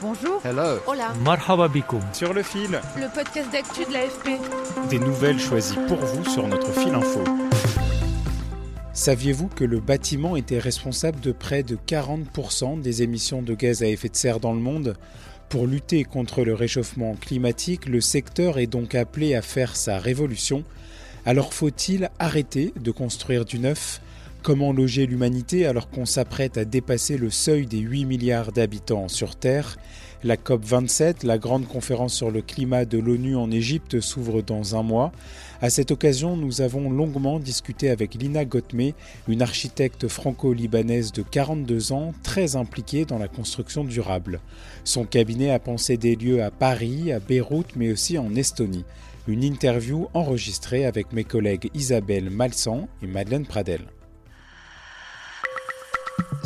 Bonjour. Hello. Hola. Marhaba bikoum. Sur le fil, Le podcast d'actu de l'AFP. des nouvelles choisies pour vous sur notre fil info. Saviez-vous que le bâtiment était responsable de près de 40% des émissions de gaz à effet de serre dans le monde? Pour lutter contre le réchauffement climatique, le secteur est donc appelé à faire sa révolution. Alors faut-il arrêter de construire du neuf? Comment loger l'humanité alors qu'on s'apprête à dépasser le seuil des 8 milliards d'habitants sur Terre? La COP27, la grande conférence sur le climat de l'ONU en Égypte, s'ouvre dans un mois. À cette occasion, nous avons longuement discuté avec Lina Gotme, une architecte franco-libanaise de 42 ans, très impliquée dans la construction durable. Son cabinet a pensé des lieux à Paris, à Beyrouth, mais aussi en Estonie. Une interview enregistrée avec mes collègues Isabelle Malsan et Madeleine Pradel.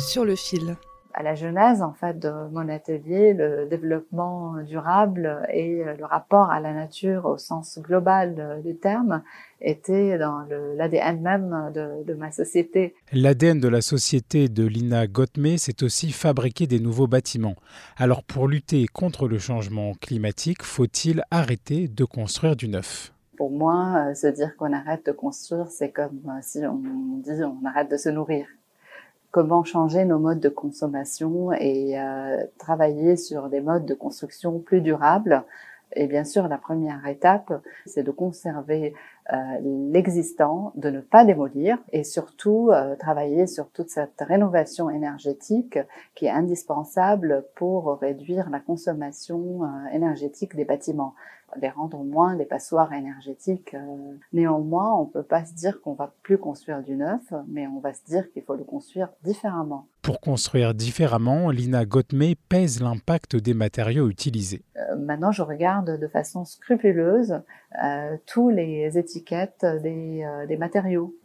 Sur le fil. à la genèse en fait de mon atelier, le développement durable et le rapport à la nature au sens global du terme était dans l'ADN même de, de ma société. L'ADN de la société de Lina Gotme, c'est aussi fabriquer des nouveaux bâtiments. Alors pour lutter contre le changement climatique, faut-il arrêter de construire du neuf? Pour moi, euh, se dire qu'on arrête de construire, c'est comme euh, si on dit on arrête de se nourrir. Comment changer nos modes de consommation et euh, travailler sur des modes de construction plus durables et bien sûr, la première étape, c'est de conserver euh, l'existant, de ne pas démolir et surtout euh, travailler sur toute cette rénovation énergétique qui est indispensable pour réduire la consommation euh, énergétique des bâtiments, les rendre moins des passoires énergétiques. euh. Néanmoins, on peut pas se dire qu'on va plus construire du neuf, mais on va se dire qu'il faut le construire différemment. Pour construire différemment, Lina Gotme pèse l'impact des matériaux utilisés. Euh, maintenant, je regarde de façon scrupuleuse euh, tous les étiquettes des, euh, des matériaux.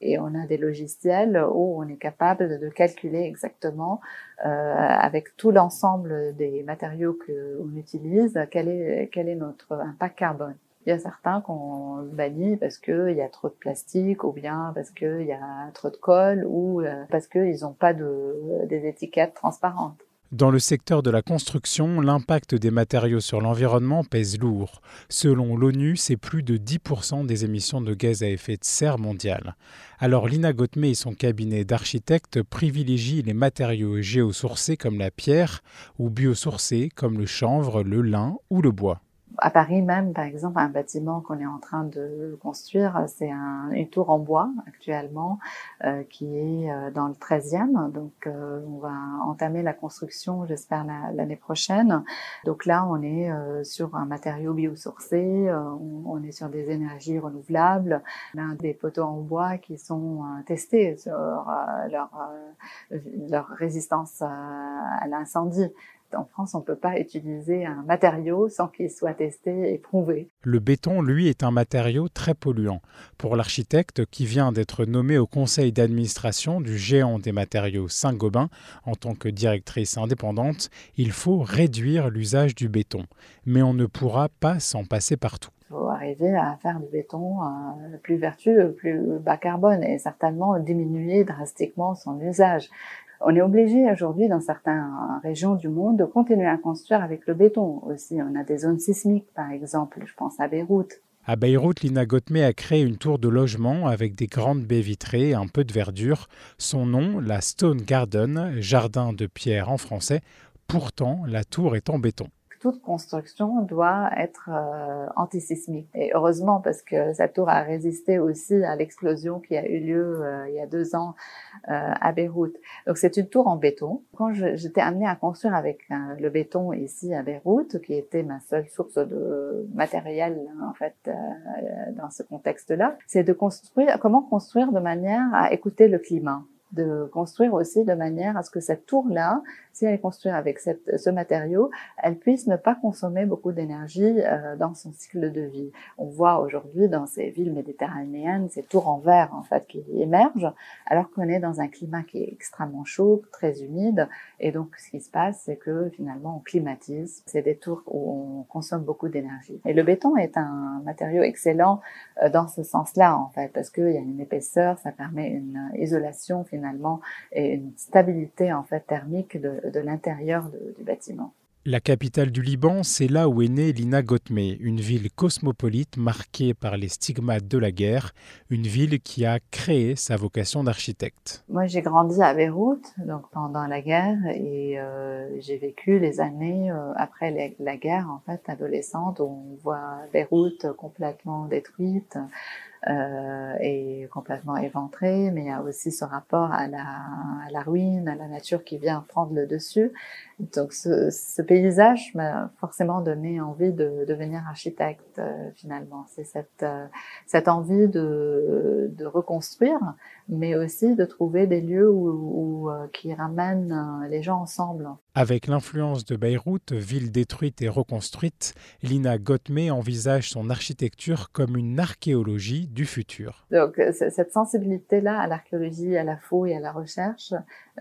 Et on a des logiciels où on est capable de calculer exactement, avec tout l'ensemble des matériaux qu'on utilise, quel est notre impact carbone. Il y a certains qu'on bannit parce qu'il y a trop de plastique ou bien parce qu'il y a trop de colle ou euh, parce qu'ils n'ont pas de, des étiquettes transparentes. Dans le secteur de la construction, l'impact des matériaux sur l'environnement pèse lourd. Selon l'ONU, c'est plus de 10% des émissions de gaz à effet de serre mondiales. Alors Lina Gotme et son cabinet d'architectes privilégient les matériaux géosourcés comme la pierre ou biosourcés comme le chanvre, le lin ou le bois. À Paris même, par exemple, un bâtiment qu'on est en train de construire, c'est un, une tour en bois actuellement euh, qui est euh, dans le 13e. Donc, euh, on va entamer la construction, j'espère, la- l'année prochaine. Donc là, on est euh, sur un matériau biosourcé, euh, on, on est sur des énergies renouvelables. On a des poteaux en bois qui sont euh, testés sur leur, leur résistance à l'incendie. En France, on ne peut pas utiliser un matériau sans qu'il soit testé et prouvé. Le béton, lui, est un matériau très polluant. Pour l'architecte qui vient d'être nommé au conseil d'administration du géant des matériaux Saint-Gobain en tant que directrice indépendante, il faut réduire l'usage du béton. Mais on ne pourra pas s'en passer partout. Il faut arriver à faire du béton euh, plus vertueux, plus bas carbone et certainement diminuer drastiquement son usage. On est obligé aujourd'hui dans certaines régions du monde de continuer à construire avec le béton aussi. On a des zones sismiques par exemple, je pense à Beyrouth. À Beyrouth, Lina Gotme a créé une tour de logement avec des grandes baies vitrées et un peu de verdure. Son nom, la Stone Garden, jardin de pierre en français. Pourtant, la tour est en béton. Toute construction doit être euh, antisismique. Et heureusement, parce que cette tour a résisté aussi à l'explosion qui a eu lieu euh, il y a deux ans euh, à Beyrouth. Donc c'est une tour en béton. Quand j'étais amenée à construire avec euh, le béton ici à Beyrouth, qui était ma seule source de matériel en fait dans ce contexte-là, c'est de construire comment construire de manière à écouter le climat de construire aussi de manière à ce que cette tour-là, si elle est construite avec ce matériau, elle puisse ne pas consommer beaucoup d'énergie euh, dans son cycle de vie. On voit aujourd'hui dans ces villes méditerranéennes ces tours en verre en fait qui émergent, alors qu'on est dans un climat qui est extrêmement chaud, très humide, et donc ce qui se passe, c'est que finalement on climatise. C'est des tours où on consomme beaucoup d'énergie. Et le béton est un matériau excellent euh, dans ce sens-là en fait, parce qu'il y a une épaisseur, ça permet une isolation finalement et une stabilité en fait thermique de, de l'intérieur du bâtiment. La capitale du Liban, c'est là où est née Lina Gotme, une ville cosmopolite marquée par les stigmates de la guerre, une ville qui a créé sa vocation d'architecte. Moi, j'ai grandi à Beyrouth, donc pendant la guerre, et euh, j'ai vécu les années euh, après la guerre, en fait, adolescente, où on voit Beyrouth complètement détruite, euh, est complètement éventré, mais il y a aussi ce rapport à la ruine, à la nature qui vient prendre le dessus. Donc ce, ce paysage m'a forcément donné envie de devenir architecte euh, finalement. C'est cette, euh, cette envie de, de reconstruire, mais aussi de trouver des lieux où, où euh, qui ramènent les gens ensemble. Avec l'influence de Beyrouth, ville détruite et reconstruite, Lina Gottme envisage son architecture comme une archéologie du futur. Donc cette sensibilité-là à l'archéologie, à la fouille, à la recherche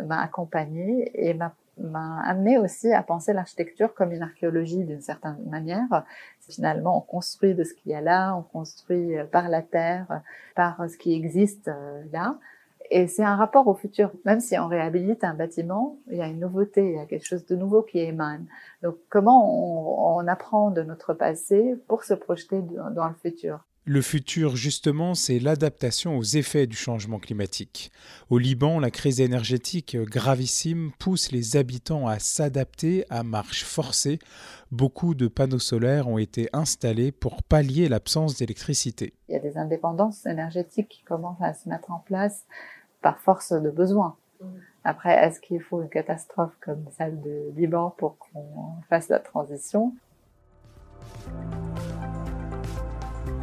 m'a accompagnée et m'a m'a amené aussi à penser l'architecture comme une archéologie d'une certaine manière. Finalement, on construit de ce qu'il y a là, on construit euh, par la terre, par ce qui existe euh, là. Et c'est un rapport au futur. Même si on réhabilite un bâtiment, il y a une nouveauté, il y a quelque chose de nouveau qui émane. Donc, comment on, on apprend de notre passé pour se projeter dans le futur? Le futur, justement, c'est l'adaptation aux effets du changement climatique. Au Liban, la crise énergétique gravissime pousse les habitants à s'adapter à marche forcée. Beaucoup de panneaux solaires ont été installés pour pallier l'absence d'électricité. Il y a des indépendances énergétiques qui commencent à se mettre en place par force de besoin. Après, est-ce qu'il faut une catastrophe comme celle de Liban pour qu'on fasse la transition?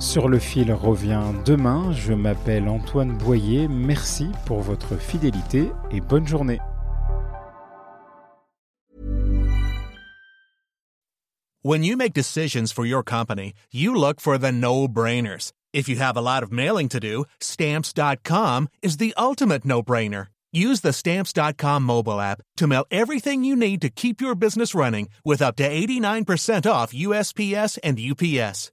Sur le fil revient demain. Je m'appelle Antoine Boyer. Merci pour votre fidélité et bonne journée. When you make decisions for your company, you look for the no-brainers. If you have a lot of mailing to do, stamps.com is the ultimate no-brainer. Use the stamps.com mobile app to mail everything you need to keep your business running with up to 89% off USPS and UPS.